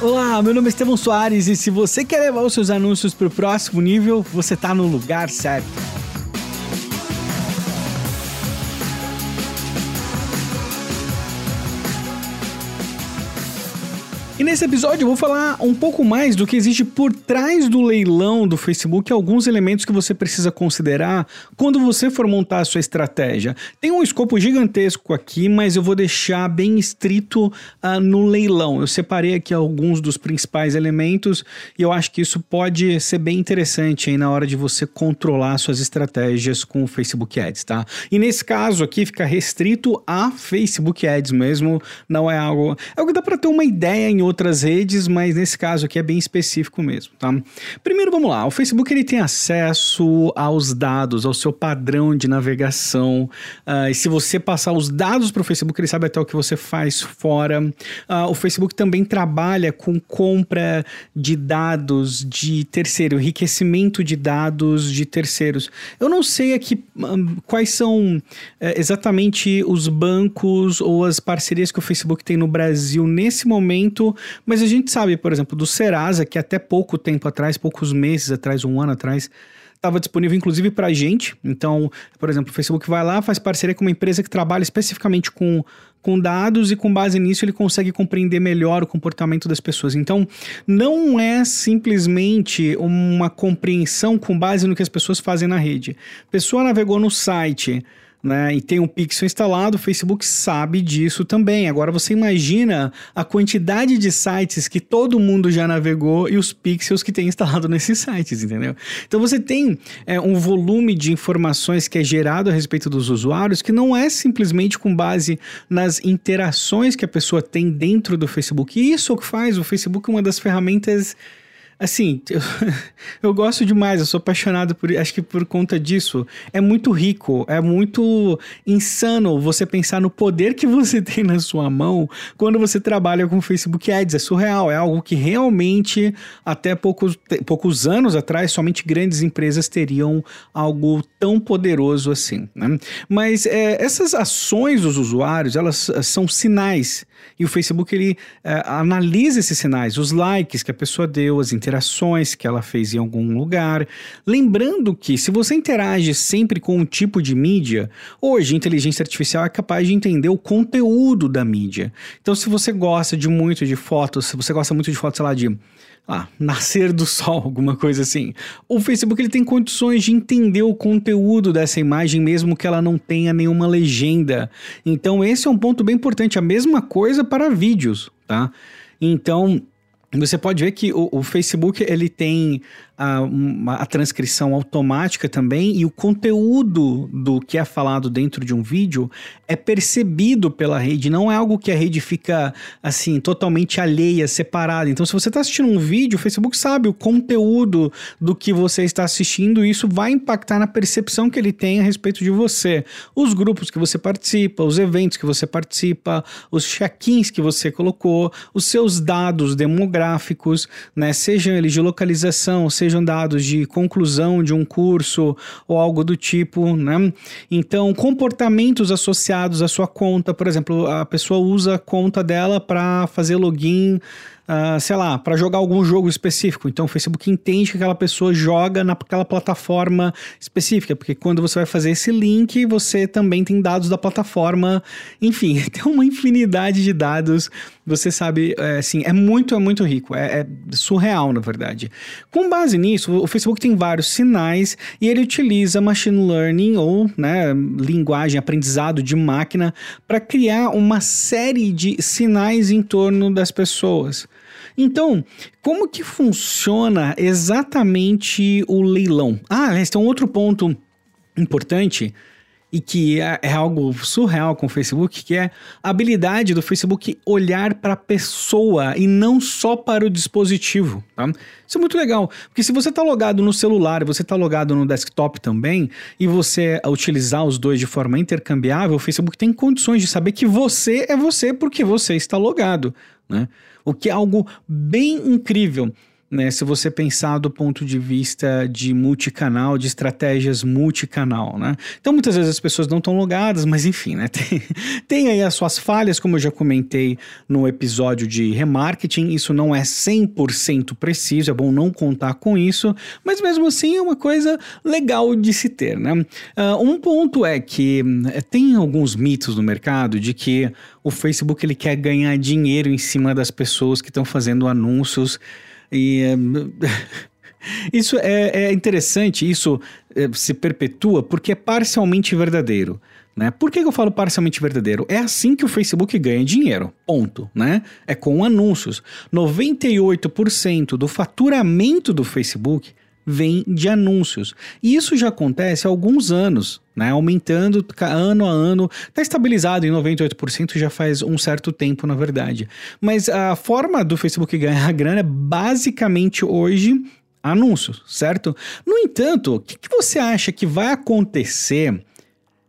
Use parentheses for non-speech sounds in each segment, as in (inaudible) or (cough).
Olá, meu nome é Estevão Soares e se você quer levar os seus anúncios para o próximo nível, você está no lugar certo. Nesse episódio eu vou falar um pouco mais do que existe por trás do leilão do Facebook, alguns elementos que você precisa considerar quando você for montar a sua estratégia. Tem um escopo gigantesco aqui, mas eu vou deixar bem estrito uh, no leilão. Eu separei aqui alguns dos principais elementos e eu acho que isso pode ser bem interessante aí na hora de você controlar suas estratégias com o Facebook Ads, tá? E nesse caso aqui fica restrito a Facebook Ads mesmo, não é algo. É algo que dá para ter uma ideia em outras redes, mas nesse caso aqui é bem específico mesmo, tá? Primeiro, vamos lá. O Facebook ele tem acesso aos dados, ao seu padrão de navegação. Uh, e se você passar os dados para o Facebook, ele sabe até o que você faz fora. Uh, o Facebook também trabalha com compra de dados de terceiro, enriquecimento de dados de terceiros. Eu não sei aqui um, quais são uh, exatamente os bancos ou as parcerias que o Facebook tem no Brasil nesse momento, mas a gente sabe, por exemplo, do Serasa, que até pouco tempo atrás, poucos meses atrás, um ano atrás, estava disponível inclusive para a gente. Então, por exemplo, o Facebook vai lá, faz parceria com uma empresa que trabalha especificamente com, com dados e com base nisso ele consegue compreender melhor o comportamento das pessoas. Então, não é simplesmente uma compreensão com base no que as pessoas fazem na rede. Pessoa navegou no site né, e tem um pixel instalado, o Facebook sabe disso também. Agora você imagina a quantidade de sites que todo mundo já navegou e os pixels que tem instalado (laughs) nesses sites, entendeu? Então você tem é, um volume de informações que é gerado a respeito dos usuários que não é simplesmente com base nas interações que a pessoa tem dentro do Facebook. E isso é o que faz o Facebook uma das ferramentas assim, eu, (laughs) eu, gosto demais, eu sou apaixonado por, acho que por conta disso. É muito rico, é muito insano você pensar no poder que (laughs) você tem na sua mão quando você trabalha com Facebook Ads. É surreal, é algo que realmente até poucos, poucos anos atrás somente grandes empresas teriam algo tão poderoso assim. Né? Mas é, essas ações dos usuários, elas são sinais e o Facebook ele é, analisa esses sinais, os likes que a pessoa deu, as interações interações que ela fez em algum lugar. Lembrando que se você interage sempre com um tipo de mídia, hoje a inteligência artificial é capaz de entender o conteúdo da mídia. Então, se você gosta de muito de fotos, se você gosta muito de fotos, sei lá, de ah, nascer do sol, (laughs) alguma coisa assim. O Facebook ele tem condições de entender o conteúdo dessa imagem, mesmo que ela não tenha nenhuma legenda. Então, esse é um ponto bem importante. A mesma coisa para vídeos, tá? Então, você pode ver que o, o Facebook ele tem a, uma, a transcrição automática também e o conteúdo do que é falado dentro de um vídeo é percebido pela rede, não é algo que a rede fica assim totalmente alheia, separada. Então, se você está assistindo um vídeo, o Facebook sabe o conteúdo do que você está assistindo e isso vai impactar na percepção que ele tem a respeito de você. Os grupos que você participa, os eventos que você participa, os check-ins que você colocou, os seus dados demográficos, né, sejam eles de localização, sejam dados de conclusão de um curso ou algo do tipo, né? Então, comportamentos associados à sua conta, por exemplo, a pessoa usa a conta dela para fazer login uh, sei lá, para jogar algum jogo específico. Então o Facebook entende que aquela pessoa joga naquela plataforma específica, porque quando você vai fazer esse link, você também tem dados da plataforma. Enfim, (laughs) tem uma infinidade de dados. Você sabe, é, assim, é muito, é muito rico. É, é surreal, na verdade. Com base nisso, o Facebook tem vários sinais e ele utiliza machine learning ou né, linguagem, aprendizado de máquina para criar uma série de sinais em torno das pessoas. Então, como que funciona exatamente o leilão? Ah, aliás, tem um outro ponto importante e que é, é, algo surreal com o Facebook, que é a habilidade do Facebook olhar para a pessoa e não só para o dispositivo. Tá? Isso é muito legal, porque se você está logado no celular, você está logado no desktop também, e você utilizar os dois de forma intercambiável, o Facebook tem condições de saber que você é você porque você está logado. Né? O que é algo bem incrível. Né, se você pensar do ponto de vista de multicanal, de estratégias multicanal, né? Então muitas vezes as pessoas não estão logadas, mas enfim, né? (laughs) Tem, tem aí as suas falhas, como eu já comentei no episódio de remarketing, isso não é 100% preciso, é bom não contar com isso, mas mesmo assim é uma coisa legal de se ter, né? Uh, um ponto é que eh, tem alguns mitos no mercado de que o Facebook ele quer ganhar dinheiro em cima das pessoas que estão fazendo anúncios e (laughs) isso é, é, interessante, isso é, se perpetua porque é parcialmente verdadeiro. Né? Por que eu falo parcialmente verdadeiro? É assim que o Facebook ganha dinheiro, ponto. Né? É com anúncios. 98% do faturamento do Facebook vem de anúncios. E isso já acontece há alguns anos, né? Aumentando ano a ano, está estabilizado em 98% já faz um certo tempo, na verdade. Mas a forma do Facebook ganhar (laughs) grana é basicamente hoje anúncios, certo? No entanto, o que, que você acha que vai acontecer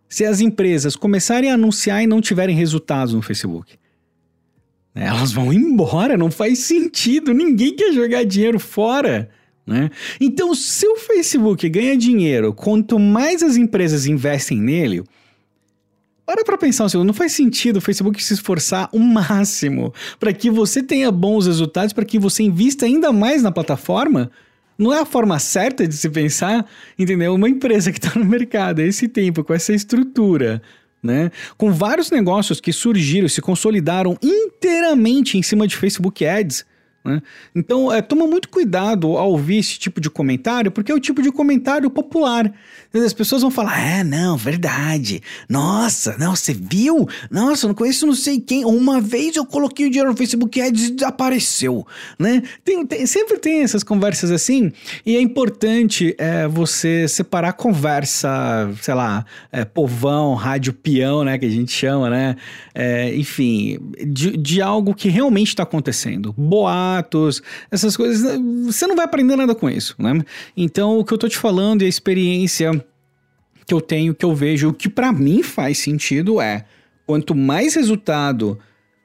se as empresas começarem a anunciar e não tiverem resultados no Facebook? Elas vão embora, não faz sentido, ninguém quer jogar dinheiro fora. Né? Então, se o Facebook ganha dinheiro, quanto mais as empresas investem nele, para para pensar um segundo, não faz sentido o Facebook se esforçar o máximo para que você tenha bons resultados, para que você invista ainda mais na plataforma? Não é a forma certa de se pensar, entendeu? Uma empresa que está no mercado há esse tempo, com essa estrutura, né? Com vários negócios que surgiram, se consolidaram inteiramente em cima de Facebook Ads, né? Então, é, toma muito cuidado ao ouvir esse tipo de comentário, porque é o tipo de comentário popular. As pessoas vão falar: é, não, verdade. Nossa, não, você viu? Nossa, não conheço não sei quem. Uma vez eu coloquei o dinheiro no Facebook e desapareceu. Né? Tem, tem, sempre tem essas conversas assim, e é importante é, você separar a conversa, sei lá, é, povão, rádio peão, né, que a gente chama, né? É, enfim, de, de algo que realmente está acontecendo. Boa fatos, essas coisas, você não vai aprender nada com isso, né? Então, o que eu tô te falando e a experiência que eu tenho, que eu vejo, o que para mim faz sentido é quanto mais resultado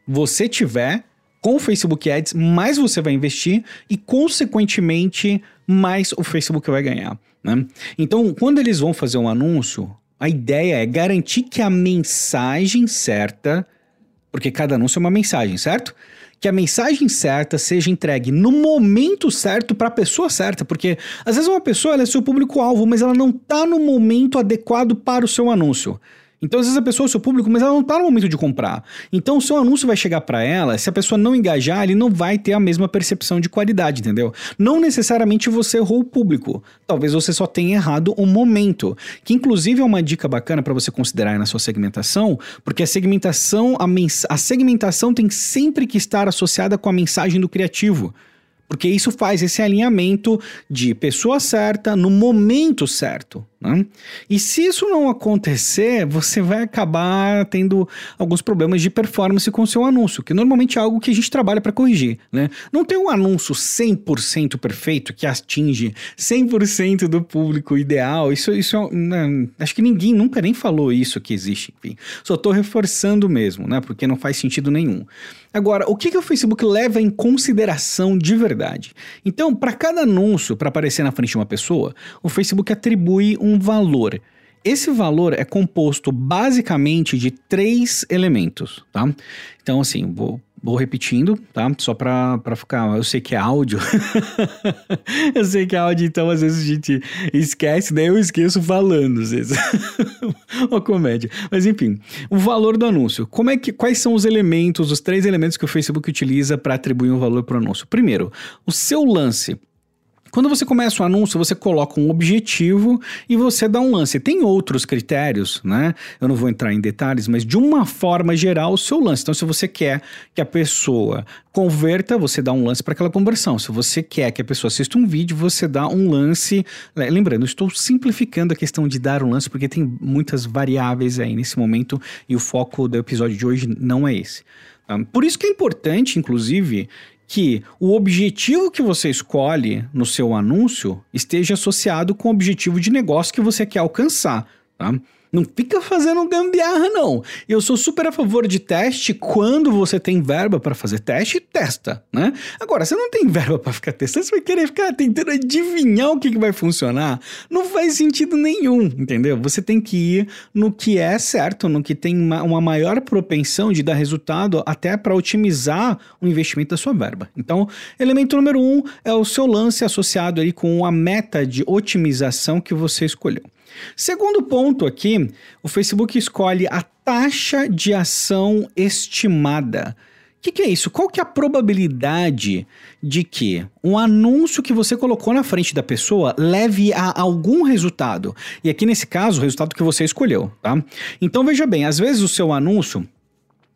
você tiver com o Facebook Ads, mais você vai investir e, consequentemente, mais o Facebook vai ganhar. Né? Então, quando eles vão fazer um anúncio, a ideia é garantir que a mensagem certa, porque cada anúncio é uma mensagem, certo? Que a mensagem certa seja entregue no momento certo para a pessoa certa, porque às vezes uma pessoa é seu público-alvo, mas ela não está no momento adequado para o seu anúncio. Então, às vezes a pessoa é seu público, mas ela não está no momento de comprar. Então, o seu anúncio vai chegar para ela, se a pessoa não engajar, ele não vai ter a mesma percepção de qualidade, entendeu? Não necessariamente você errou o público. Talvez você só tenha errado o momento. Que, inclusive, é uma dica bacana para você considerar na sua segmentação, porque a segmentação, a, a segmentação tem sempre que estar associada com a mensagem do criativo. Porque isso faz esse alinhamento de pessoa certa no momento certo. Né? E se isso não acontecer, você vai acabar tendo alguns problemas de performance com o seu anúncio, que normalmente é algo que a gente trabalha para corrigir. Né? Não tem um anúncio 100% perfeito que atinge 100% do público ideal. Isso, isso é, né? acho que ninguém nunca nem falou isso que existe. Enfim, só estou reforçando mesmo, né? porque não faz sentido nenhum. Agora, o que, que o Facebook leva em consideração de verdade? Então, para cada anúncio para aparecer na frente de uma pessoa, o Facebook atribui um valor. Esse valor é composto basicamente de três elementos, tá? Então, assim, vou, vou repetindo, tá? Só pra, pra ficar. Eu sei que é áudio. (laughs) eu sei que é áudio, então às vezes a gente esquece, daí eu esqueço falando, às vezes. (laughs) Uma comédia. Mas enfim, o valor do anúncio. Como é que, quais são os elementos, os três elementos que o Facebook utiliza para atribuir um valor para o anúncio? Primeiro, o seu lance. Quando você começa o anúncio, você coloca um objetivo e você dá um lance. Tem outros critérios, né? Eu não vou entrar em detalhes, mas de uma forma geral, o seu lance. Então, se você quer que a pessoa converta, você dá um lance para aquela conversão. Se você quer que a pessoa assista um vídeo, você dá um lance. Lembrando, estou simplificando a questão de dar um lance, porque tem muitas variáveis aí nesse momento e o foco do episódio de hoje não é esse. Por isso que é importante, inclusive, que o objetivo que você escolhe no seu anúncio esteja associado com o objetivo de negócio que você quer alcançar. Tá? Não fica fazendo gambiarra, não. Eu sou super a favor de teste quando você tem verba para fazer teste, testa, né? Agora, você não tem verba para ficar testando, você vai querer ficar tentando adivinhar o que, que vai funcionar. Não faz sentido nenhum, entendeu? Você tem que ir no que é certo, no que tem uma, maior propensão de dar resultado, até para otimizar o investimento da sua verba. Então, elemento número um é o seu lance associado aí com a meta de otimização que você escolheu. Segundo ponto aqui, o Facebook escolhe a taxa de ação estimada. O que, que, é isso? Qual que é a probabilidade de que um anúncio que você colocou na frente da pessoa leve a algum resultado? E aqui nesse caso, o resultado que você escolheu, tá? Então veja bem, às vezes o seu anúncio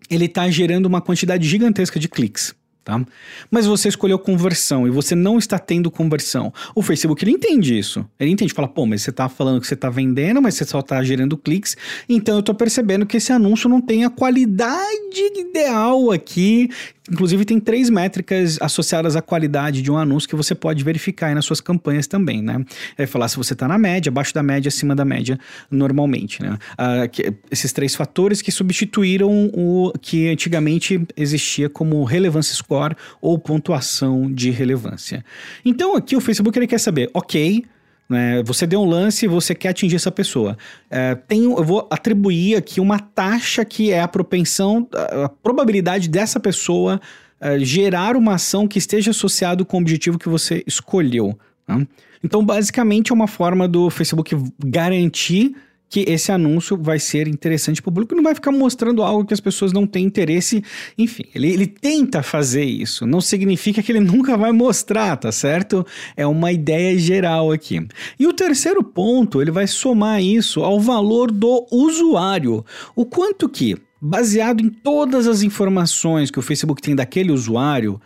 ele está gerando uma quantidade gigantesca de cliques tá? Mas você escolheu conversão e você não está tendo conversão. O Facebook ele entende isso. Ele entende, fala, pô, mas você está falando que você está vendendo, mas você só está gerando cliques. Então eu estou percebendo que esse anúncio não tem a qualidade ideal aqui Inclusive, tem três métricas associadas à qualidade de um anúncio que você pode verificar aí nas suas campanhas também, né? É falar se você está na média, abaixo da média, acima da média, normalmente, né? Ah, que, esses três fatores que substituíram o que antigamente existia como relevância score ou pontuação de relevância. Então, aqui o Facebook ele quer saber, ok, né? Você deu um lance e você quer atingir essa pessoa. É, tenho, eu vou atribuir aqui uma taxa que é a propensão, a probabilidade dessa pessoa é, gerar uma ação que esteja associado com o objetivo que você escolheu. Né? Então, basicamente, é uma forma do Facebook garantir que esse anúncio vai ser interessante para o público, não vai ficar mostrando algo que as pessoas não têm interesse. Enfim, ele, ele tenta fazer isso, não significa que ele (laughs) nunca vai mostrar, tá certo? É uma ideia geral aqui. E o terceiro ponto, ele vai somar isso ao valor do usuário. O quanto que, baseado em todas as informações que o Facebook tem daquele usuário,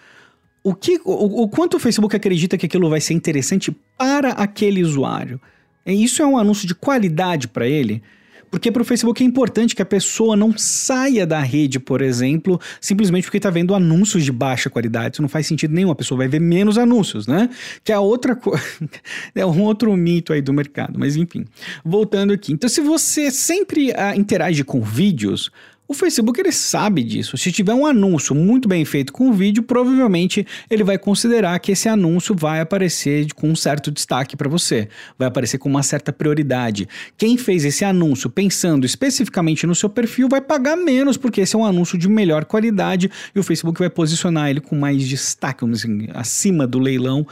o, que, o, o quanto o Facebook acredita que aquilo vai ser interessante para aquele usuário. Isso é um anúncio de qualidade para ele? Porque para o Facebook é importante que a pessoa não saia da rede, por exemplo, simplesmente porque está vendo anúncios de baixa qualidade. Isso não faz sentido nenhum. A pessoa vai ver menos anúncios, né? Que é outra coisa. (laughs) é um outro mito aí do mercado. Mas enfim, voltando aqui. Então, se você sempre uh, interage com vídeos, o Facebook ele sabe disso. Se tiver um anúncio muito bem feito com o vídeo, provavelmente ele vai considerar que esse anúncio vai aparecer com um certo destaque para você, vai aparecer com uma certa prioridade. Quem fez esse anúncio pensando especificamente no seu perfil vai pagar menos porque esse é um anúncio de melhor qualidade e o Facebook vai posicionar ele com mais destaque, dizer, acima do leilão.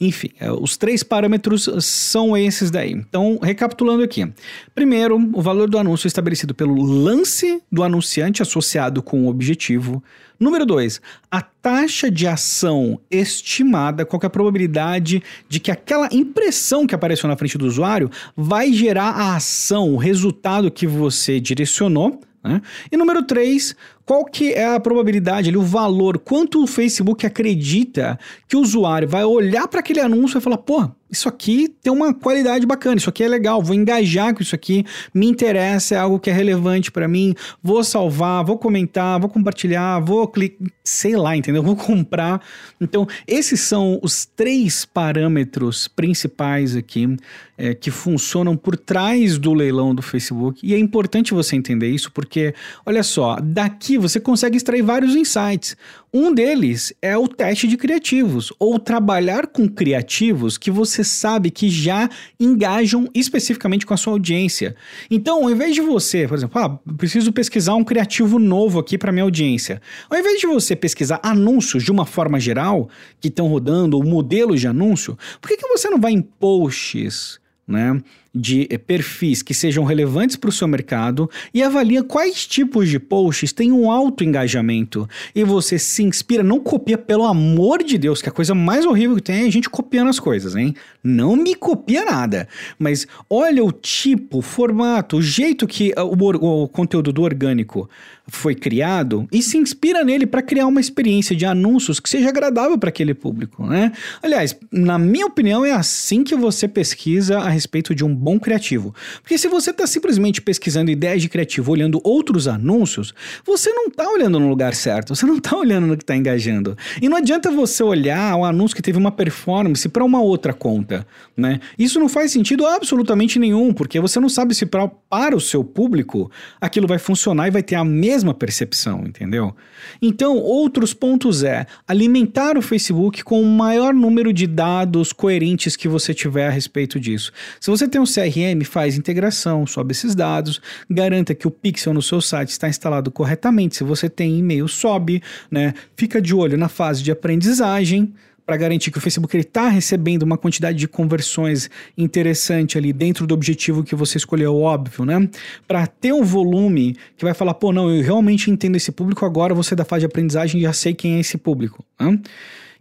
Enfim, é, os três parâmetros são esses daí. Então, recapitulando aqui. Primeiro, o valor do anúncio estabelecido pelo lance do anúncio anunciante associado com o objetivo. Número 2, a taxa de ação estimada, qual é a probabilidade de que aquela impressão que apareceu na frente do usuário vai gerar a ação, o resultado que você direcionou. Né? E número 3, qual que é a probabilidade ali, o valor, quanto o Facebook acredita que o usuário vai olhar para aquele anúncio e falar, pô, isso aqui tem uma qualidade bacana, isso aqui é legal, vou engajar com isso aqui, me interessa, é algo que é relevante para mim, vou salvar, vou comentar, vou compartilhar, vou clicar, sei lá, entendeu? (laughs) Vou comprar. Então, esses são os três parâmetros principais aqui é, que funcionam por trás do leilão do Facebook. E é importante você entender isso porque, olha só, daqui você consegue extrair vários insights. Um deles é o teste de criativos, ou trabalhar com criativos que você sabe que já engajam especificamente com a sua audiência. Então, ao invés de você, por exemplo, ah, preciso pesquisar um criativo novo aqui para minha audiência. Ao invés de você pesquisar anúncios de uma forma geral que estão rodando, ou modelos de anúncio, por que, que você não vai em posts, né? De eh, perfis que sejam relevantes para o seu mercado e avalia quais tipos de posts têm um alto engajamento. E você se inspira, não copia, pelo amor de Deus, que a coisa mais horrível que tem é a gente copiando as coisas, hein? Não me copia nada. Mas olha o tipo, o formato, o jeito que eh, o, o conteúdo do orgânico foi criado e se inspira nele para criar uma experiência de anúncios que seja agradável para aquele público, né? Aliás, na minha opinião, é assim que você pesquisa a respeito de um bom criativo. Porque se você está simplesmente pesquisando ideias de criativo, olhando outros anúncios, você não está olhando no lugar certo, você não está olhando no que está engajando. E não adianta você olhar o anúncio que teve uma performance para uma outra conta, né? Isso não faz sentido absolutamente nenhum, porque você não sabe se pra, para o seu público aquilo vai funcionar e vai ter a mesma percepção, entendeu? Então, outros pontos é alimentar o Facebook com o maior número de dados coerentes que você tiver a respeito disso. Se você tem um CRM, faz integração, sobe esses dados, garanta que o pixel no seu site está instalado corretamente. Se você tem e-mail, sobe, né? Fica de olho na fase de aprendizagem para garantir que o Facebook está recebendo uma quantidade de conversões interessante ali dentro do objetivo que você escolheu, óbvio, né? Para ter um volume que vai falar, pô, não, eu realmente entendo esse público, agora você da fase de aprendizagem já sei quem é esse público. Né?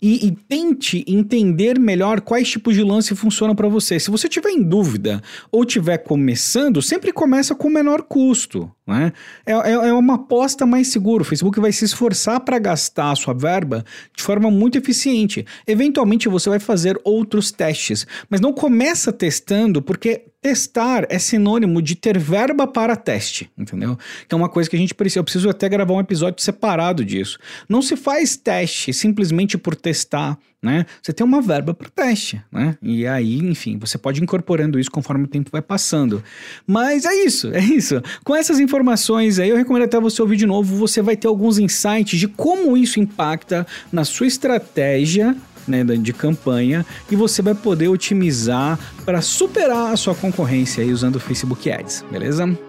E, e tente entender melhor quais tipos de lance funcionam para você. Se você tiver em dúvida ou tiver começando, sempre começa com o menor custo. Né? É, é, é uma aposta mais segura. O Facebook vai se esforçar para gastar a sua verba de forma muito eficiente. Eventualmente você vai fazer outros testes, mas não começa testando porque testar é sinônimo de ter verba para teste, entendeu? Que é uma coisa que a gente precisa. Eu preciso até gravar um episódio separado disso. Não se faz teste simplesmente por testar né? Você tem uma verba para teste, né? E aí, enfim, você pode ir incorporando isso conforme o tempo vai passando. Mas é isso, é isso. Com essas informações aí, eu recomendo até você ouvir de novo, você vai ter alguns insights de como isso impacta na sua estratégia né, de campanha e você vai poder otimizar para superar a sua concorrência aí usando o Facebook Ads, beleza?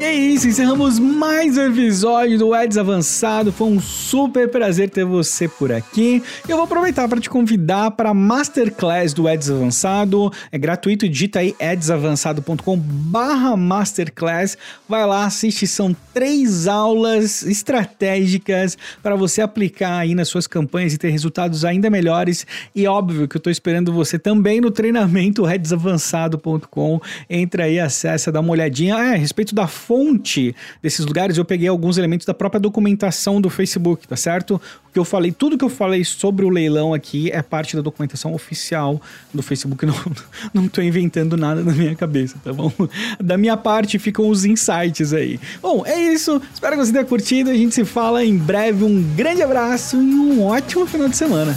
É isso, encerramos mais um episódio do Eds Avançado. Foi um super prazer ter você por aqui. Eu vou aproveitar para te convidar para a Masterclass do Eds Avançado. É gratuito, digita aí edsavançado.com barra Masterclass. Vai lá, assiste, são três aulas estratégicas para você aplicar aí nas suas campanhas e ter resultados ainda melhores. E óbvio que eu estou esperando você também no treinamento edsavançado.com. Entra aí, acessa, dá uma olhadinha. Ah, a respeito da fonte desses lugares, eu peguei alguns elementos da própria documentação do Facebook, tá certo? O que eu falei, tudo que eu falei sobre o leilão aqui é parte da documentação oficial do Facebook. (laughs) Não, não tô inventando nada na minha cabeça, tá bom? Da minha parte ficam os insights aí. Bom, é isso. Espero que você tenha curtido. A gente se fala em breve. Um grande abraço e um ótimo final de semana.